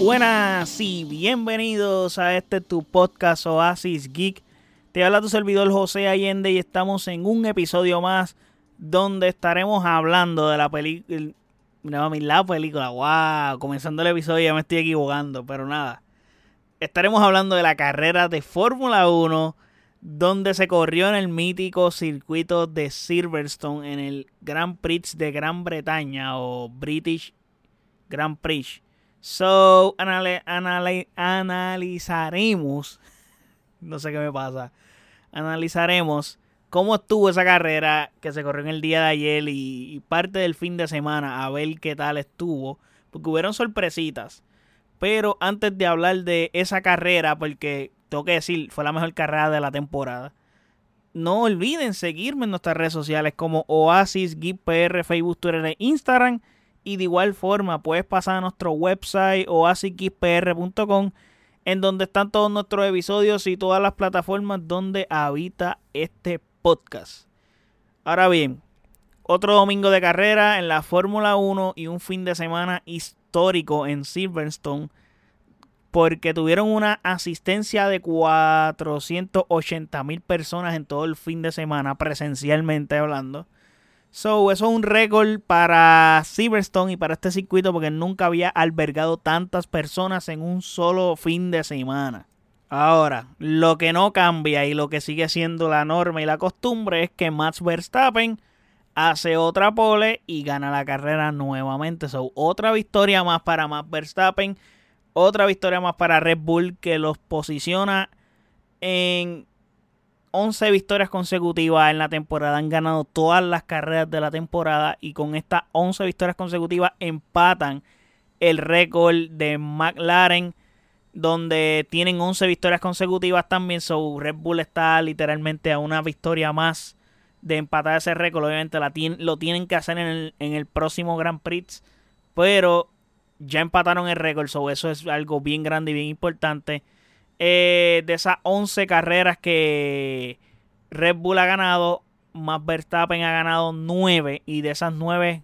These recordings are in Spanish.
Buenas y bienvenidos a este tu podcast Oasis Geek. Te habla tu servidor José Allende y estamos en un episodio más donde estaremos hablando de la película. No, la película, wow, comenzando el episodio ya me estoy equivocando, pero nada. Estaremos hablando de la carrera de Fórmula 1 donde se corrió en el mítico circuito de Silverstone en el Grand Prix de Gran Bretaña o British Grand Prix. So, analizaremos, no sé qué me pasa, analizaremos cómo estuvo esa carrera que se corrió en el día de ayer y, parte del fin de semana a ver qué tal estuvo, porque hubieron sorpresitas. Pero antes de hablar de esa carrera, porque tengo que decir, fue la mejor carrera de la temporada. No olviden seguirme en nuestras redes sociales como Oasis PR, Facebook, Twitter e Instagram. Y de igual forma, puedes pasar a nuestro website oasispr.com en donde están todos nuestros episodios y todas las plataformas donde habita este podcast. Ahora bien, otro domingo de carrera en la Fórmula 1 y un fin de semana histórico en Silverstone porque tuvieron una asistencia de 480 mil personas en todo el fin de semana, presencialmente hablando. So, eso es un récord para Silverstone y para este circuito porque nunca había albergado tantas personas en un solo fin de semana. Ahora, lo que no cambia y lo que sigue siendo la norma y la costumbre es que Max Verstappen hace otra pole y gana la carrera nuevamente. So, otra victoria más para Max Verstappen otra victoria más para Red Bull que los posiciona en 11 victorias consecutivas en la temporada. Han ganado todas las carreras de la temporada y con estas 11 victorias consecutivas empatan el récord de McLaren donde tienen 11 victorias consecutivas también. So Red Bull está literalmente a una victoria más de empatar ese récord. Obviamente lo tienen que hacer en el, en el próximo Grand Prix. Pero ya empataron el récord, so eso es algo bien grande y bien importante. Eh, de esas 11 carreras que Red Bull ha ganado, Max Verstappen ha ganado 9 y de esas 9,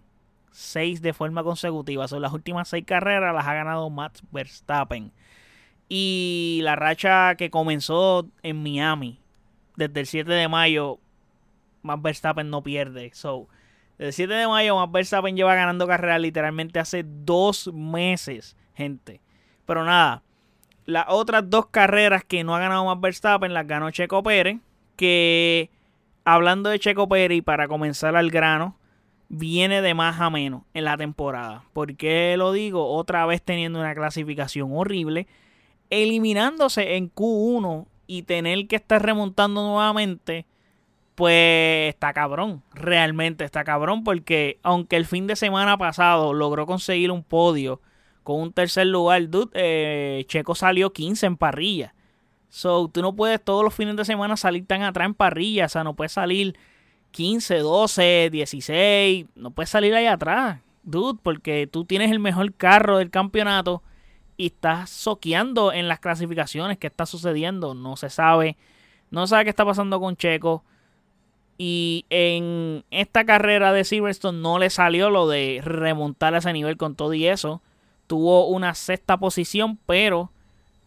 6 de forma consecutiva. Son las últimas 6 carreras las ha ganado Max Verstappen. Y la racha que comenzó en Miami desde el 7 de mayo, Max Verstappen no pierde. So, el 7 de mayo, Max Verstappen lleva ganando carrera literalmente hace dos meses, gente. Pero nada, las otras dos carreras que no ha ganado Max Verstappen las ganó Checo Pérez. Que hablando de Checo Pérez para comenzar al grano, viene de más a menos en la temporada. ¿Por qué lo digo? Otra vez teniendo una clasificación horrible, eliminándose en Q1 y tener que estar remontando nuevamente pues está cabrón, realmente está cabrón, porque aunque el fin de semana pasado logró conseguir un podio con un tercer lugar, dude, eh, Checo salió 15 en parrilla. So, tú no puedes todos los fines de semana salir tan atrás en parrilla, o sea, no puedes salir 15, 12, 16, no puedes salir ahí atrás, dude, porque tú tienes el mejor carro del campeonato y estás soqueando en las clasificaciones. ¿Qué está sucediendo? No se sabe. No sabe qué está pasando con Checo. Y en esta carrera de Silverstone no le salió lo de remontar a ese nivel con todo y eso. Tuvo una sexta posición, pero,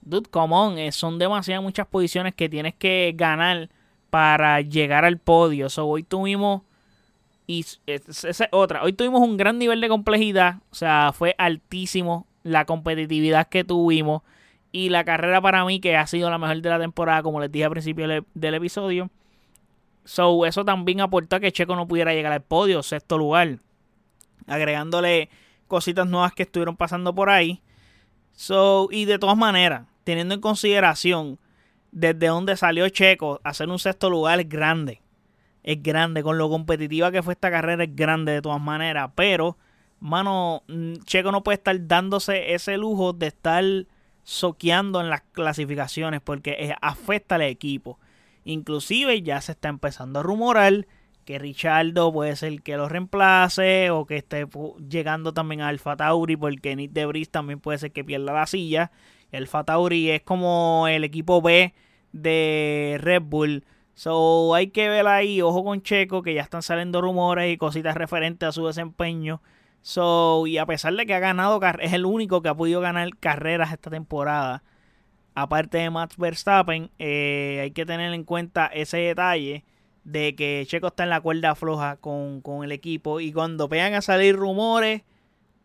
dude, come on, eh, son demasiadas muchas posiciones que tienes que ganar para llegar al podio. So, hoy tuvimos, y esa otra, hoy tuvimos un gran nivel de complejidad, o sea, fue altísimo la competitividad que tuvimos. Y la carrera para mí, que ha sido la mejor de la temporada, como les dije al principio del episodio, So, eso también aportó a que Checo no pudiera llegar al podio, sexto lugar. Agregándole cositas nuevas que estuvieron pasando por ahí. So, y de todas maneras, teniendo en consideración desde donde salió Checo, hacer un sexto lugar es grande. Es grande. Con lo competitiva que fue esta carrera, es grande de todas maneras. Pero, mano, Checo no puede estar dándose ese lujo de estar soqueando en las clasificaciones porque afecta al equipo. Inclusive ya se está empezando a rumorar que Richardo puede ser que lo reemplace o que esté llegando también a Alfa Tauri porque Nick Debris también puede ser que pierda la silla. Alfa Tauri es como el equipo B de Red Bull. So hay que ver ahí, ojo con Checo, que ya están saliendo rumores y cositas referentes a su desempeño. So, y a pesar de que ha ganado, es el único que ha podido ganar carreras esta temporada, aparte de Max Verstappen, eh, hay que tener en cuenta ese detalle de que Checo está en la cuerda floja con, con el equipo y cuando vean a salir rumores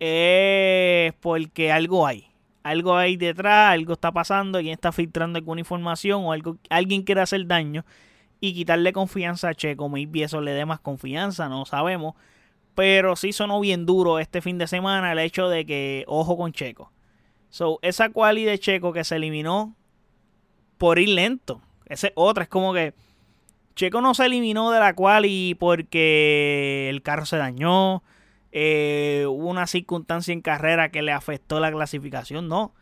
es porque algo hay. Algo hay detrás, algo está pasando, alguien está filtrando alguna información o algo, alguien quiere hacer daño y quitarle confianza a Checo. Maybe eso le dé más confianza, no sabemos. Pero sí sonó bien duro este fin de semana el hecho de que, ojo con Checo. So, esa quali de Checo que se eliminó por ir lento. Esa otra, es como que Checo no se eliminó de la quali porque el carro se dañó. Eh, hubo una circunstancia en carrera que le afectó la clasificación. No.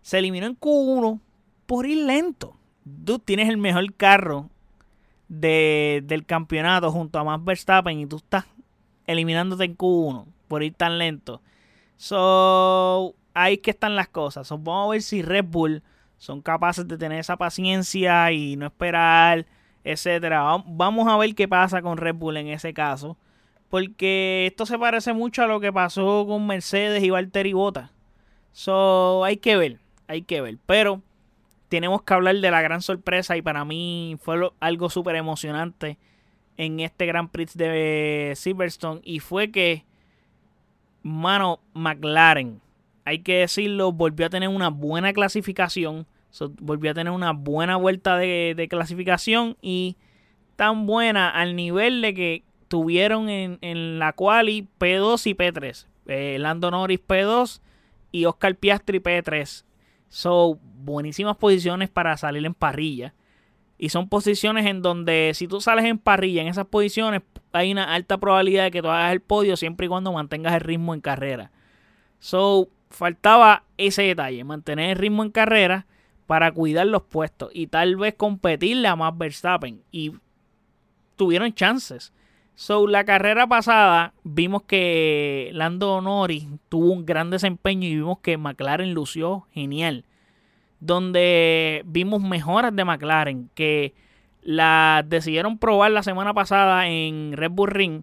Se eliminó en Q1 por ir lento. Tú tienes el mejor carro de, del campeonato junto a Max Verstappen y tú estás eliminándote en Q1 por ir tan lento. So, ahí que están las cosas. vamos a ver si Red Bull son capaces de tener esa paciencia y no esperar, etcétera. Vamos a ver qué pasa con Red Bull en ese caso. Porque esto se parece mucho a lo que pasó con Mercedes y Valtteri Bottas. So, hay que ver, hay que ver. Pero tenemos que hablar de la gran sorpresa y para mí fue algo súper emocionante en este Grand Prix de Silverstone y fue que, mano, McLaren, hay que decirlo, volvió a tener una buena clasificación, volvió a tener una buena vuelta de, clasificación y tan buena al nivel de que tuvieron en, en la quali P2 y P3. Eh, Lando Norris P2 y Oscar Piastri P3. So, buenísimas posiciones para salir en parrilla. Y son posiciones en donde si tú sales en parrilla en esas posiciones, hay una alta probabilidad de que tú hagas el podio siempre y cuando mantengas el ritmo en carrera. So, faltaba ese detalle, mantener el ritmo en carrera para cuidar los puestos y tal vez competirle a más Verstappen. Y tuvieron chances. So, la carrera pasada vimos que Lando Norris tuvo un gran desempeño y vimos que McLaren lució genial donde vimos mejoras de McLaren que las decidieron probar la semana pasada en Red Bull Ring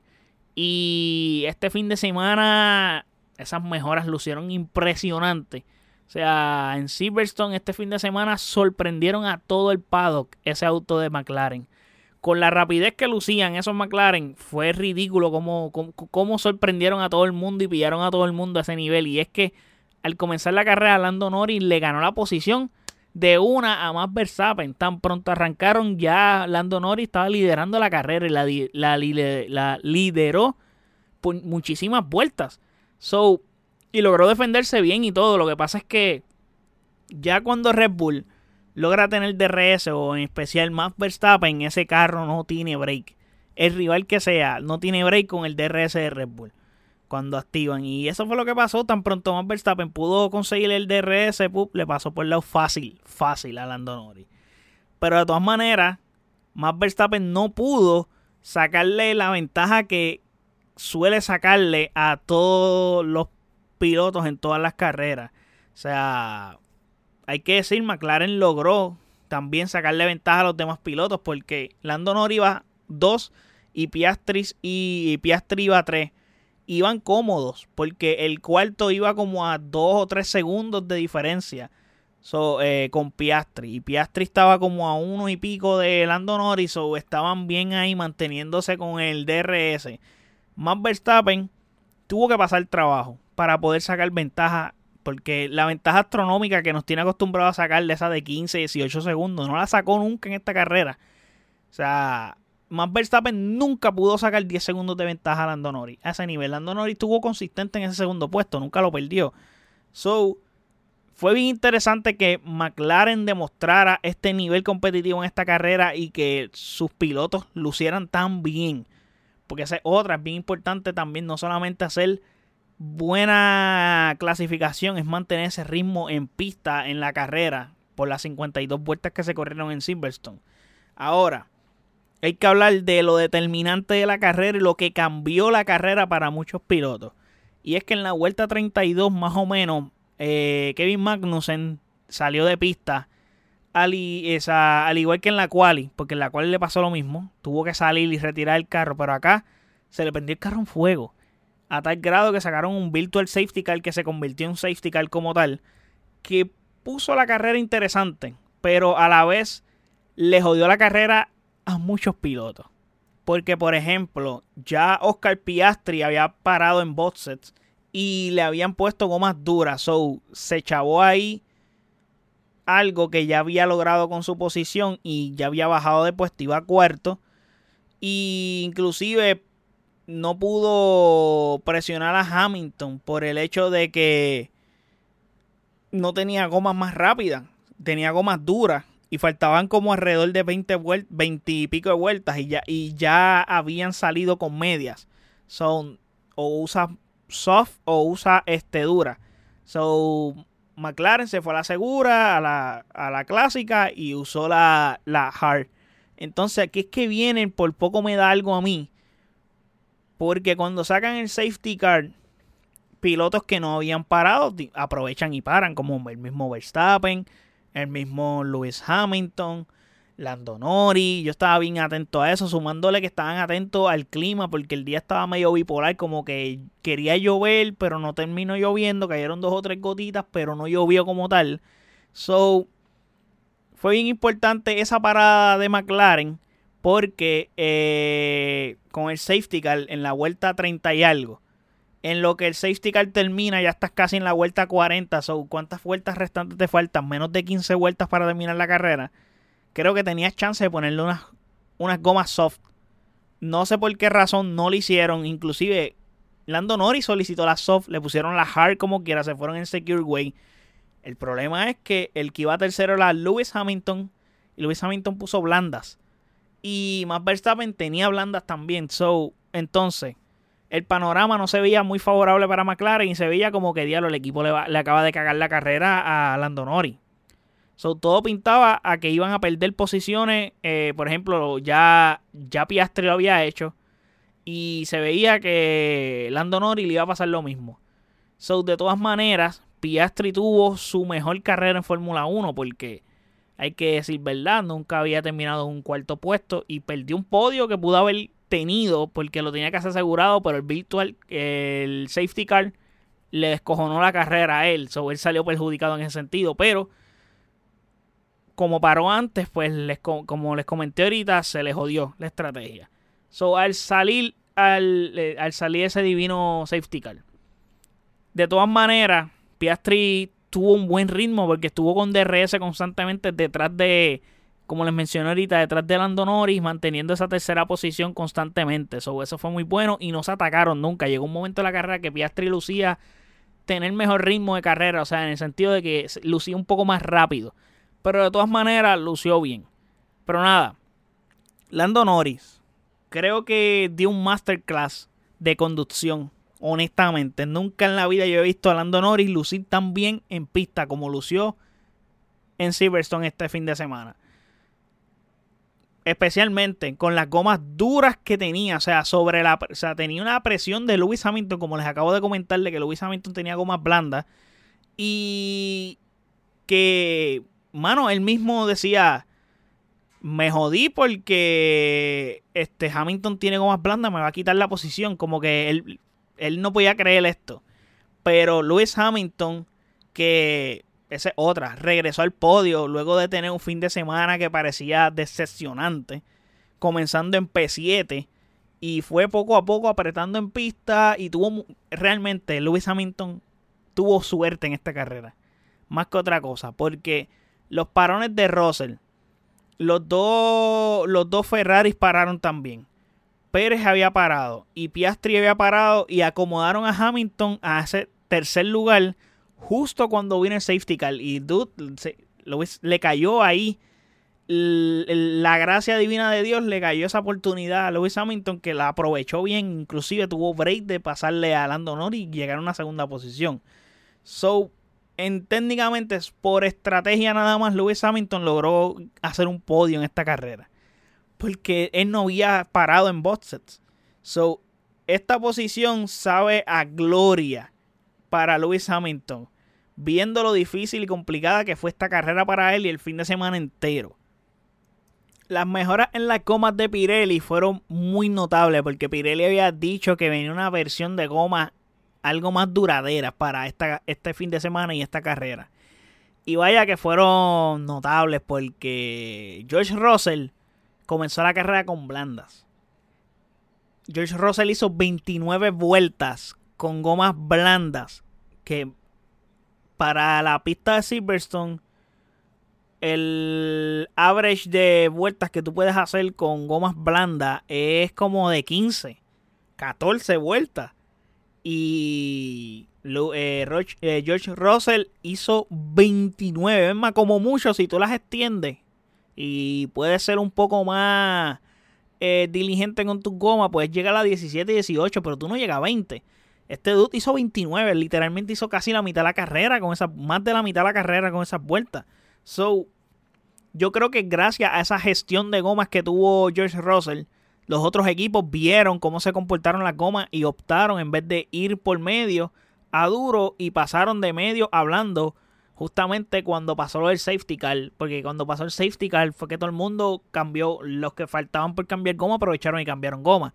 y este fin de semana esas mejoras lucieron impresionantes. O sea, en Silverstone este fin de semana sorprendieron a todo el paddock ese auto de McLaren. Con la rapidez que lucían esos McLaren, fue ridículo cómo, cómo sorprendieron a todo el mundo y pillaron a todo el mundo a ese nivel. Y es que al comenzar la carrera, Lando Norris le ganó la posición de una a más Verstappen. Tan pronto arrancaron, ya Lando Norris estaba liderando la carrera y la, la, lideró por muchísimas vueltas. So, y logró defenderse bien y todo. Lo que pasa es que ya cuando Red Bull logra tener DRS o en especial más Verstappen, ese carro no tiene break. El rival que sea, no tiene break con el DRS de Red Bull cuando activan. Y eso fue lo que pasó. Tan pronto Max Verstappen pudo conseguir el DRS, le pasó por el lado fácil, fácil a Lando Norris. Pero de todas maneras, Max Verstappen no pudo sacarle la ventaja que suele sacarle a todos los pilotos en todas las carreras. O sea, hay que decir, McLaren logró también sacarle ventaja a los demás pilotos porque Lando Norris iba 2 y Piastri, y Piastri iba 3 iban cómodos porque el cuarto iba como a dos o tres segundos de diferencia eh, con Piastri. Y Piastri estaba como a uno y pico de Lando Norris, o estaban bien ahí manteniéndose con el DRS. Max Verstappen tuvo que pasar trabajo para poder sacar ventaja. Porque la ventaja astronómica que nos tiene acostumbrado a sacar de esa de 15, 18 segundos, no la sacó nunca en esta carrera. O sea, Max Verstappen nunca pudo sacar 10 segundos de ventaja a Lando Norris. A ese nivel, Lando Norris estuvo consistente en ese segundo puesto, nunca lo perdió. So, fue bien interesante que McLaren demostrara este nivel competitivo en esta carrera y que sus pilotos lucieran tan bien. Porque esa es otra, es bien importante también, no solamente hacer buena clasificación, es mantener ese ritmo en pista en la carrera por las 52 vueltas que se corrieron en Silverstone. Ahora, hay que hablar de lo determinante de la carrera y lo que cambió la carrera para muchos pilotos. Y es que en la vuelta 32 más o menos, eh, Kevin Magnussen salió de pista al, al igual que en la quali, porque en la quali le pasó lo mismo, tuvo que salir y retirar el carro, pero acá se le prendió el carro en fuego. A tal grado que sacaron un virtual safety car que se convirtió en safety car como tal. Que puso la carrera interesante. Pero a la vez le jodió la carrera a muchos pilotos. Porque, por ejemplo, ya Oscar Piastri había parado en boxes y le habían puesto gomas duras. So, se chavó ahí algo que ya había logrado con su posición y ya había bajado de puesto, iba a cuarto. Y inclusive no pudo presionar a Hamilton por el hecho de que no tenía gomas más rápidas, tenía gomas duras y faltaban como alrededor de 20, 20 y pico de vueltas y ya, y ya habían salido con medias. Son o usa soft o usa este dura. So McLaren se fue a la segura, a la, a la clásica y usó la, la hard. Entonces aquí es que vienen, por poco me da algo a mí. Porque cuando sacan el safety car, pilotos que no habían parado aprovechan y paran, como el mismo Verstappen, el mismo Lewis Hamilton, Lando Norris. Yo estaba bien atento a eso, sumándole que estaban atentos al clima, porque el día estaba medio bipolar, como que quería llover, pero no terminó lloviendo. Cayeron dos o tres gotitas, pero no llovió como tal. So, fue bien importante esa parada de McLaren porque eh, con el safety car en la vuelta 30 y algo, en lo que el safety car termina, ya estás casi en la vuelta 40. So, ¿cuántas vueltas restantes te faltan? Menos de 15 vueltas para terminar la carrera. Creo que tenías chance de ponerle unas, unas gomas soft. No sé por qué razón no lo hicieron. Inclusive, Lando Norris solicitó la soft, le pusieron la hard como quiera, se fueron en Secure Way. El problema es que el que iba tercero era Lewis Hamilton. Y Lewis Hamilton puso blandas. Y Max Verstappen tenía blandas también. So, entonces, el panorama no se veía muy favorable para McLaren. Y se veía como que diablo, el equipo le, le acaba de cagar la carrera a Lando Norris. So, todo pintaba a que iban a perder posiciones. Eh, por ejemplo, ya, ya Piastri lo había hecho. Y se veía que Lando Norris le iba a pasar lo mismo. So, de todas maneras, Piastri tuvo su mejor carrera en Fórmula 1 porque hay que decir verdad, nunca había terminado en un cuarto puesto y perdió un podio que pudo haber tenido porque lo tenía que hacer asegurado, pero el virtual, el safety car le descojonó la carrera a él, so él salió perjudicado en ese sentido, pero como paró antes, pues les, como les comenté ahorita, se le jodió la estrategia. So al salir al, eh, al salir ese divino safety car. De todas maneras, Piastri tuvo un buen ritmo porque estuvo con DRS constantemente detrás de, como les mencioné ahorita, detrás de Lando Norris, manteniendo esa tercera posición constantemente. eso fue muy bueno y no se atacaron nunca. Llegó un momento en la carrera que Piastri lucía tener mejor ritmo de carrera, o sea, en el sentido de que lucía un poco más rápido. Pero de todas maneras, lució bien. Pero nada, Lando Norris, creo que dio un masterclass de conducción honestamente, nunca en la vida yo he visto a Lando Norris lucir tan bien en pista como lució en Silverstone este fin de semana. Especialmente con las gomas duras que tenía, o sea, sobre la, o sea, tenía una presión de Lewis Hamilton, como les acabo de comentarle que Lewis Hamilton tenía gomas blandas y que, mano, él mismo decía, me jodí porque este Hamilton tiene gomas blandas, me va a quitar la posición, como que él él no podía creer esto. Pero Lewis Hamilton, que esa es otra, regresó al podio luego de tener un fin de semana que parecía decepcionante, comenzando en P7 y fue poco a poco apretando en pista y tuvo realmente Lewis Hamilton tuvo suerte en esta carrera, más que otra cosa, porque los parones de Russell, los dos, los dos Ferraris pararon también. Pérez había parado y Piastri había parado y acomodaron a Hamilton a ese tercer lugar justo cuando vino el safety car. Y dude, le cayó ahí la gracia divina de Dios, le cayó esa oportunidad a Lewis Hamilton que la aprovechó bien. Inclusive tuvo break de pasarle a Lando Norris y llegar a una segunda posición. So, en, técnicamente, por estrategia nada más, Lewis Hamilton logró hacer un podio en esta carrera porque él no había parado en boxes. So, esta posición sabe a gloria para Lewis Hamilton, viendo lo difícil y complicada que fue esta carrera para él y el fin de semana entero. las mejoras en las gomas de Pirelli fueron muy notables porque Pirelli había dicho que venía una versión de goma algo más duradera para esta, este fin de semana y esta carrera. Y vaya que fueron notables porque George Russell comenzó la carrera con blandas. George Russell hizo 29 vueltas con gomas blandas que para la pista de Silverstone el average de vueltas que tú puedes hacer con gomas blandas es como de 15, 14 vueltas. Y eh, eh, George Russell hizo 29. Es más, como mucho, si tú las extiendes y puedes ser un poco más eh, diligente con tus gomas, puedes llegar a 17 y 18, pero tú no llegas a 20. Este dude hizo 29, literalmente hizo casi la mitad de la carrera con esa, más de la mitad de la carrera con esas vueltas. So, yo creo que gracias a esa gestión de gomas que tuvo George Russell, los otros equipos vieron cómo se comportaron las gomas y optaron en vez de ir por medio a duro y pasaron de medio hablando justamente cuando pasó el safety car, porque cuando pasó el safety car fue que todo el mundo cambió, los que faltaban por cambiar goma aprovecharon y cambiaron goma.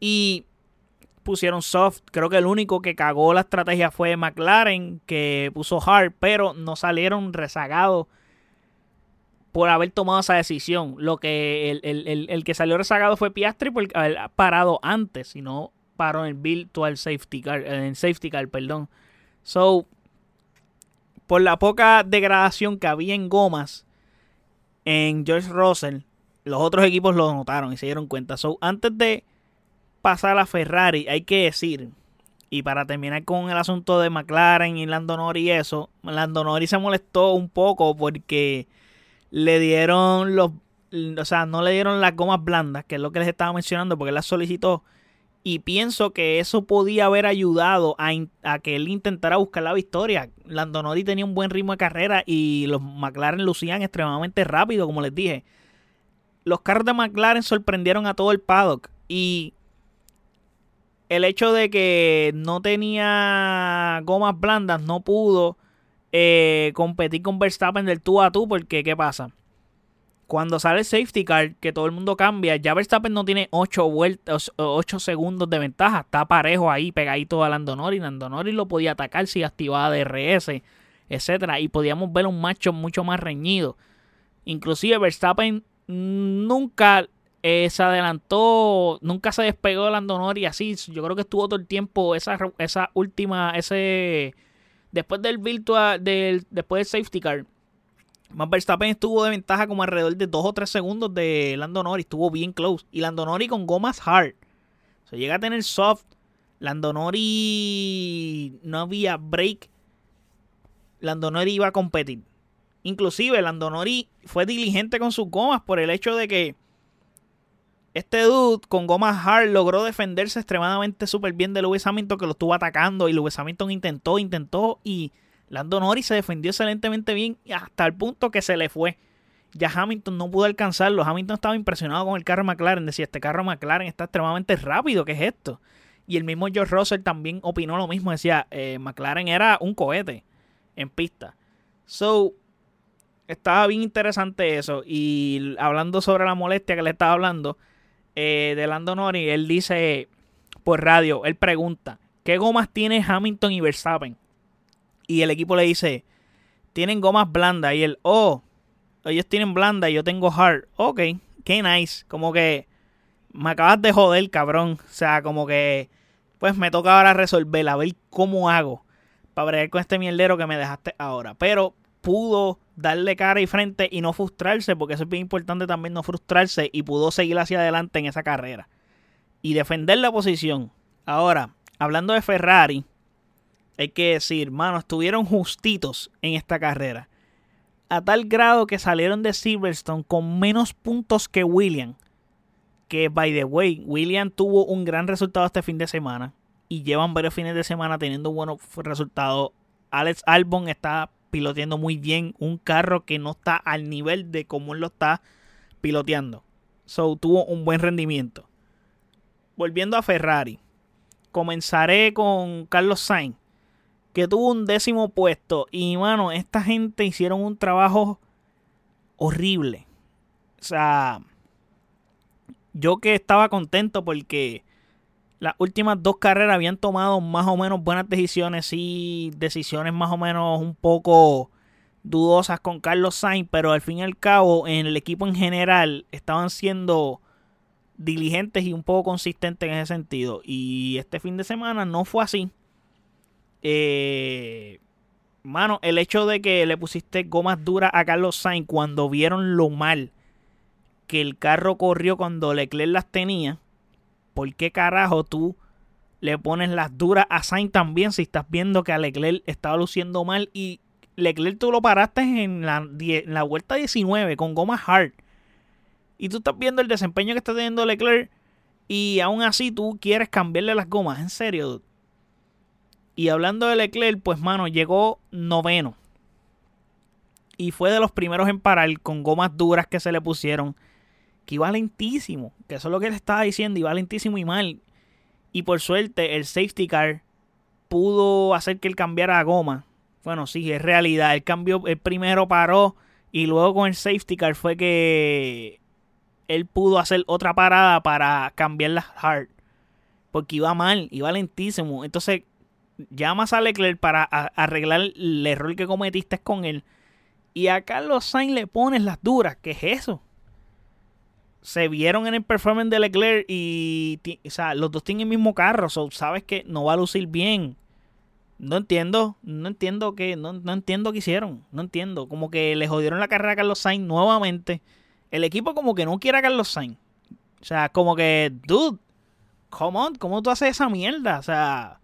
Y pusieron soft, creo que el único que cagó la estrategia fue McLaren, que puso hard, pero no salieron rezagados por haber tomado esa decisión. Lo que el, que salió rezagado fue Piastri por haber parado antes, si no paró en el safety car, en safety car, perdón. So, por la poca degradación que había en gomas en George Russell, los otros equipos lo notaron y se dieron cuenta. So, antes de pasar a Ferrari, hay que decir, y para terminar con el asunto de McLaren y Lando Norris y eso, Lando Norris se molestó un poco porque le dieron los, o sea, no le dieron las gomas blandas, que es lo que les estaba mencionando, porque él las solicitó y pienso que eso podía haber ayudado a, que él intentara buscar la victoria. Landonori tenía un buen ritmo de carrera y los McLaren lucían extremadamente rápido, como les dije. Los carros de McLaren sorprendieron a todo el paddock y el hecho de que no tenía gomas blandas no pudo eh, competir con Verstappen del tú a tú porque ¿qué pasa? Cuando sale el safety car, que todo el mundo cambia, ya Verstappen no tiene 8 vueltas, 8 segundos de ventaja. Está parejo ahí, pegadito a Lando Norris. Lando Norris lo podía atacar si activaba DRS, etcétera. Y podíamos ver un macho mucho más reñido. Inclusive Verstappen nunca eh, se adelantó, nunca se despegó de Lando Norris así. Yo creo que estuvo todo el tiempo esa, esa última, ese... Después del virtual, del, después del safety car, más Verstappen estuvo de ventaja como alrededor de 2 o 3 segundos de Lando Norris. Estuvo bien close. Y Lando Norris con gomas hard. Se llega a tener soft. Lando Norris no había break. Lando Norris iba a competir. Inclusive Lando Norris fue diligente con sus gomas por el hecho de que este dude con gomas hard logró defenderse extremadamente súper bien de Lewis Hamilton que lo estuvo atacando y Lewis Hamilton intentó, intentó y Lando Norris se defendió excelentemente bien hasta el punto que se le fue. Ya Hamilton no pudo alcanzarlo. Hamilton estaba impresionado con el carro McLaren. Decía, este carro McLaren está extremadamente rápido. ¿Qué es esto? Y el mismo George Russell también opinó lo mismo. Decía, eh, McLaren era un cohete en pista. So, estaba bien interesante eso. Y hablando sobre la molestia que le estaba hablando eh, de Lando Norris, él dice por radio, él pregunta, ¿qué gomas tiene Hamilton y Verstappen? Y el equipo le dice, tienen gomas blandas. Y él, oh, ellos tienen blanda y yo tengo hard. Ok, qué nice. Como que me acabas de joder, cabrón. O sea, como que, pues me toca ahora resolver, a ver cómo hago para bregar con este mierdero que me dejaste ahora. Pero pudo darle cara y frente y no frustrarse, porque eso es bien importante también no frustrarse y pudo seguir hacia adelante en esa carrera y defender la posición. Ahora, hablando de Ferrari, hay que decir, mano, estuvieron justitos en esta carrera. A tal grado que salieron de Silverstone con menos puntos que William. Que, by the way, William tuvo un gran resultado este fin de semana. Y llevan varios fines de semana teniendo buenos resultados. Alex Albon está piloteando muy bien un carro que no está al nivel de como él lo está piloteando. So, tuvo un buen rendimiento. Volviendo a Ferrari. Comenzaré con Carlos Sainz que tuvo un décimo puesto. Y, mano, esta gente hicieron un trabajo horrible. sea, yo que estaba contento porque las últimas dos carreras habían tomado más o menos buenas decisiones y decisiones más o menos un poco dudosas con Carlos Sainz, pero al fin y al cabo en el equipo en general estaban siendo diligentes y un poco consistentes en ese sentido. Y este fin de semana no fue así. Eh, mano, el hecho de que le pusiste gomas duras a Carlos Sainz cuando vieron lo mal que el carro corrió cuando Leclerc las tenía, ¿por qué carajo tú le pones las duras a Sainz también si estás viendo que a Leclerc estaba luciendo mal y Leclerc tú lo paraste en la, vuelta 19 con goma hard? Y tú estás viendo el desempeño que está teniendo Leclerc y aún así tú quieres cambiarle las gomas. En serio, Y hablando de Leclerc, pues mano, llegó noveno. Y fue de los primeros en parar con gomas duras que se le pusieron. Que iba lentísimo. Que eso es lo que le estaba diciendo. Iba lentísimo y mal. Y por suerte, el safety car pudo hacer que él cambiara la goma. Bueno, sí, es realidad. El cambio, el primero paró. Y luego con el safety car fue que él pudo hacer otra parada para cambiar las hard. Porque iba mal, iba lentísimo. Entonces, llamas a Leclerc para arreglar el error que cometiste con él. Y a Carlos Sainz le pones las duras. ¿Qué es eso? Se vieron en el performance de Leclerc y o sea, los dos tienen el mismo carro. So, sabes que no va a lucir bien. No entiendo, no entiendo que, no, no entiendo qué hicieron. No entiendo. Como que le jodieron la carrera a Carlos Sainz nuevamente el equipo como que no quiere a Carlos Sainz. O sea, como que, dude, come on, ¿cómo tú haces esa mierda? O sea,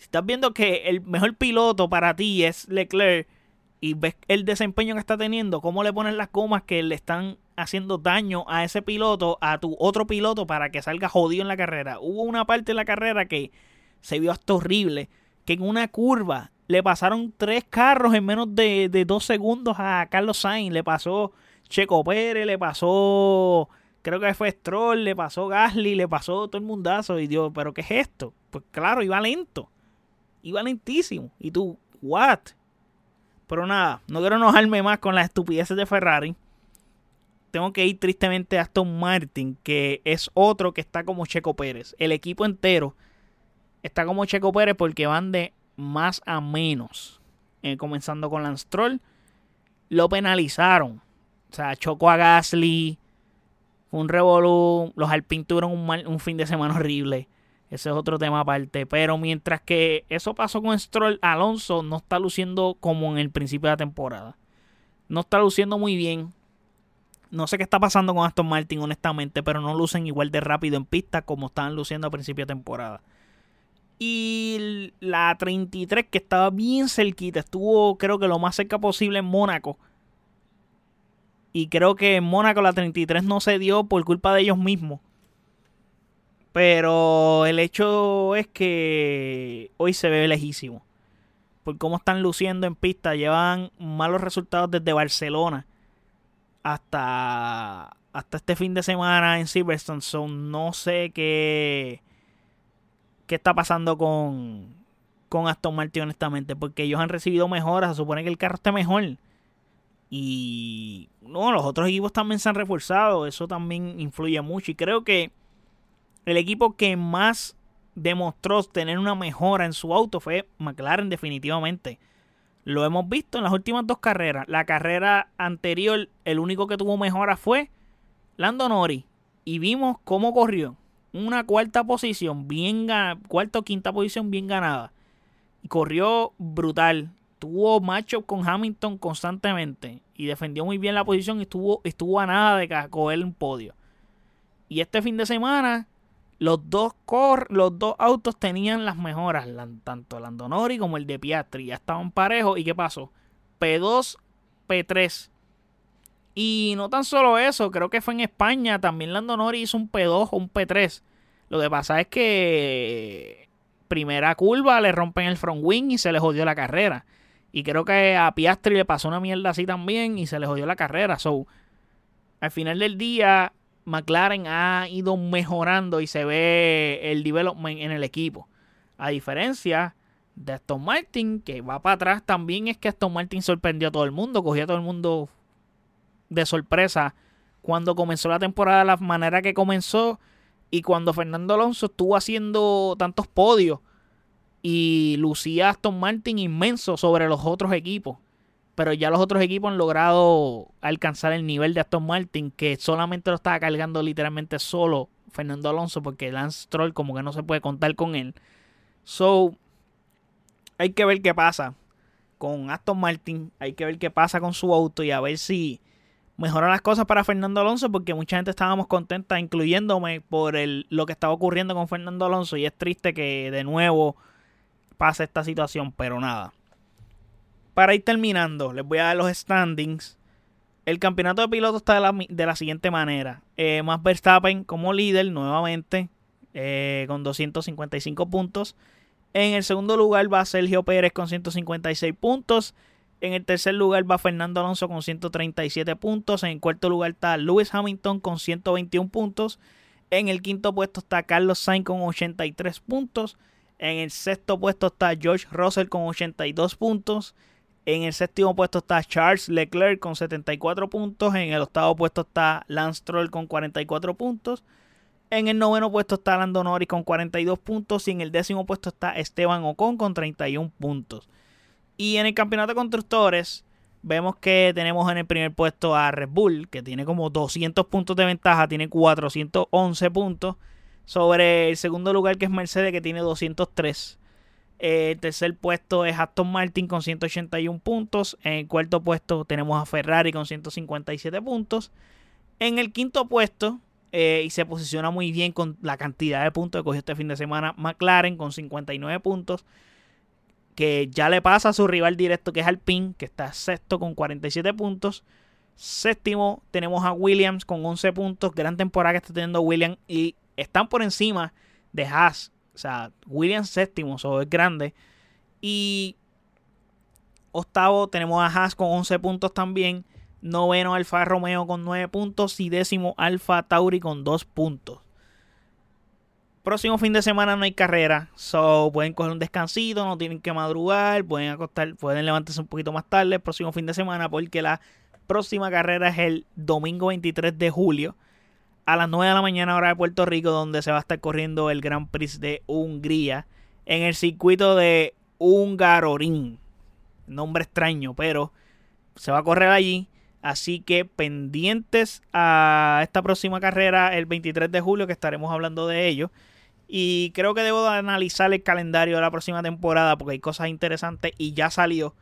si estás viendo que el mejor piloto para ti es Leclerc y ves el desempeño que está teniendo, cómo le pones las gomas que le están haciendo daño a ese piloto, a tu otro piloto para que salga jodido en la carrera. Hubo una parte de la carrera que se vio hasta horrible, que en una curva le pasaron tres carros en menos de, de dos segundos a Carlos Sainz, le pasó Checo Pérez, le pasó, creo que fue Stroll, le pasó Gasly, le pasó todo el mundazo. Y Dios, ¿pero qué es esto? Pues claro, iba lento. Iba lentísimo. Y tú, ¿what? Pero nada, no quiero enojarme más con las estupideces de Ferrari. Tengo que ir tristemente a Aston Martin, que es otro que está como Checo Pérez. El equipo entero está como Checo Pérez porque van de más a menos. Eh, comenzando con Lance Stroll. Lo penalizaron o sea, chocó a Gasly. Un revolú. Los Alpine tuvieron un, un fin de semana horrible. Ese es otro tema aparte. Pero mientras que eso pasó con Stroll, Alonso no está luciendo como en el principio de la temporada. No está luciendo muy bien. No sé qué está pasando con Aston Martin, honestamente, pero no lucen igual de rápido en pista como estaban luciendo a principio de temporada. Y la 33, que estaba bien cerquita, estuvo creo que lo más cerca posible en Mónaco y creo que en Mónaco la 33 no se dio por culpa de ellos mismos. Pero el hecho es que hoy se ve lejísimo. Por cómo están luciendo en pista. Llevan malos resultados desde Barcelona hasta, hasta este fin de semana en Silverstone. So, no sé qué, qué está pasando con, con Aston Martin, honestamente. Porque ellos han recibido mejoras. Se supone que el carro esté mejor. Y no, los otros equipos también se han reforzado. Eso también influye mucho. Y creo que el equipo que más demostró tener una mejora en su auto fue McLaren definitivamente. Lo hemos visto en las últimas dos carreras. La carrera anterior, el único que tuvo mejora fue Lando Norris. Y vimos cómo corrió. Una cuarta posición, bien cuarta o quinta posición bien ganada. Corrió brutal tuvo macho con Hamilton constantemente y defendió muy bien la posición y estuvo, estuvo a nada de coger un podio. Y este fin de semana los dos, los dos autos tenían las mejoras, tanto el Nori como el de Piastri, ya estaban parejos. ¿Y qué pasó? P2, P3. Y no tan solo eso, creo que fue en España, también Nori hizo un P2 o un P3. Lo que pasa es que primera curva le rompen el front wing y se le jodió la carrera. Y creo que a Piastri le pasó una mierda así también y se le jodió la carrera. So, al final del día, McLaren ha ido mejorando y se ve el development en el equipo. A diferencia de Aston Martin, que va para atrás, también es que Aston Martin sorprendió a todo el mundo, cogió a todo el mundo de sorpresa cuando comenzó la temporada, la manera que comenzó y cuando Fernando Alonso estuvo haciendo tantos podios y lucía Aston Martin inmenso sobre los otros equipos. Pero ya los otros equipos han logrado alcanzar el nivel de Aston Martin, que solamente lo estaba cargando literalmente solo Fernando Alonso, porque Lance Stroll como que no se puede contar con él. So, hay que ver qué pasa con Aston Martin, hay que ver qué pasa con su auto y a ver si mejoran las cosas para Fernando Alonso, porque mucha gente estábamos contenta, incluyéndome por el, lo que estaba ocurriendo con Fernando Alonso, y es triste que de nuevo pase esta situación, pero nada. Para ir terminando, les voy a dar los standings. El campeonato de pilotos está de la, siguiente manera. Eh, Max Verstappen como líder nuevamente eh, con 255 puntos. En el segundo lugar va Sergio Pérez con 156 puntos. En el tercer lugar va Fernando Alonso con 137 puntos. En el cuarto lugar está Lewis Hamilton con 121 puntos. En el quinto puesto está Carlos Sainz con 83 puntos. En el sexto puesto está George Russell con 82 puntos. En el séptimo puesto está Charles Leclerc con 74 puntos. En el octavo puesto está Lance Stroll con 44 puntos. En el noveno puesto está Lando Norris con 42 puntos. Y en el décimo puesto está Esteban Ocon con 31 puntos. Y en el campeonato de constructores vemos que tenemos en el primer puesto a Red Bull, que tiene como 200 puntos de ventaja, tiene 411 puntos. Sobre el segundo lugar que es Mercedes, que tiene 203. El tercer puesto es Aston Martin con 181 puntos. En el cuarto puesto tenemos a Ferrari con 157 puntos. En el quinto puesto, eh, y se posiciona muy bien con la cantidad de puntos que cogió este fin de semana, McLaren con 59 puntos. Que ya le pasa a su rival directo que es Alpine, que está sexto con 47 puntos. Séptimo tenemos a Williams con 11 puntos. Gran temporada que está teniendo Williams. Y están por encima de Haas sea, Williams séptimo, eso es grande. Y octavo tenemos a Haas con 11 puntos también. Noveno Alfa Romeo con 9 puntos. Y décimo Alfa Tauri con 2 puntos. Próximo fin de semana no hay carrera. So pueden coger un descansito, no tienen que madrugar. Pueden acostar, pueden levantarse un poquito más tarde el próximo fin de semana. Porque la próxima carrera es el domingo 23 de julio a las 9 de la mañana hora de Puerto Rico, donde se va a estar corriendo el Gran Prix de Hungría en el circuito de Hungaroring. Nombre extraño, pero se va a correr allí. Así que pendientes a esta próxima carrera el 23 de julio que estaremos hablando de ello. Y creo que debo analizar el calendario de la próxima temporada porque hay cosas interesantes y ya salió.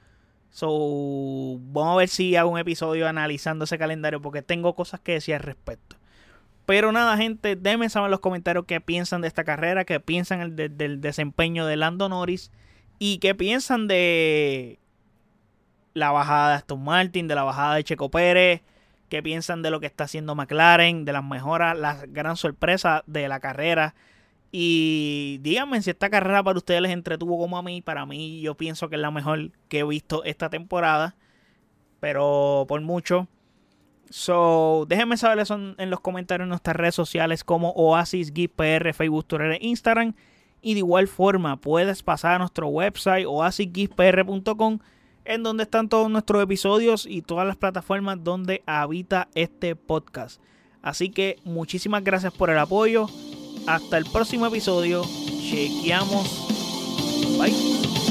So, vamos a ver si hago un episodio analizando ese calendario porque tengo cosas que decir al respecto. Pero nada, gente, déjenme saber en los comentarios qué piensan de esta carrera, qué piensan del desempeño de Lando Norris y qué piensan de la bajada de Aston Martin, de la bajada de Checo Pérez, qué piensan de lo que está haciendo McLaren, de las mejoras, la gran sorpresa de la carrera. Y díganme si esta carrera para ustedes les entretuvo como a mí. Para mí, yo pienso que es la mejor que he visto esta temporada. Pero por mucho. So, déjenme saber eso en los comentarios en nuestras redes sociales como Oasis PR, Facebook, Twitter e Instagram. Y de igual forma, puedes pasar a nuestro website oasisgipr.com en donde están todos nuestros episodios y todas las plataformas donde habita este podcast. Así que muchísimas gracias por el apoyo. Hasta el próximo episodio. Chequeamos. Bye.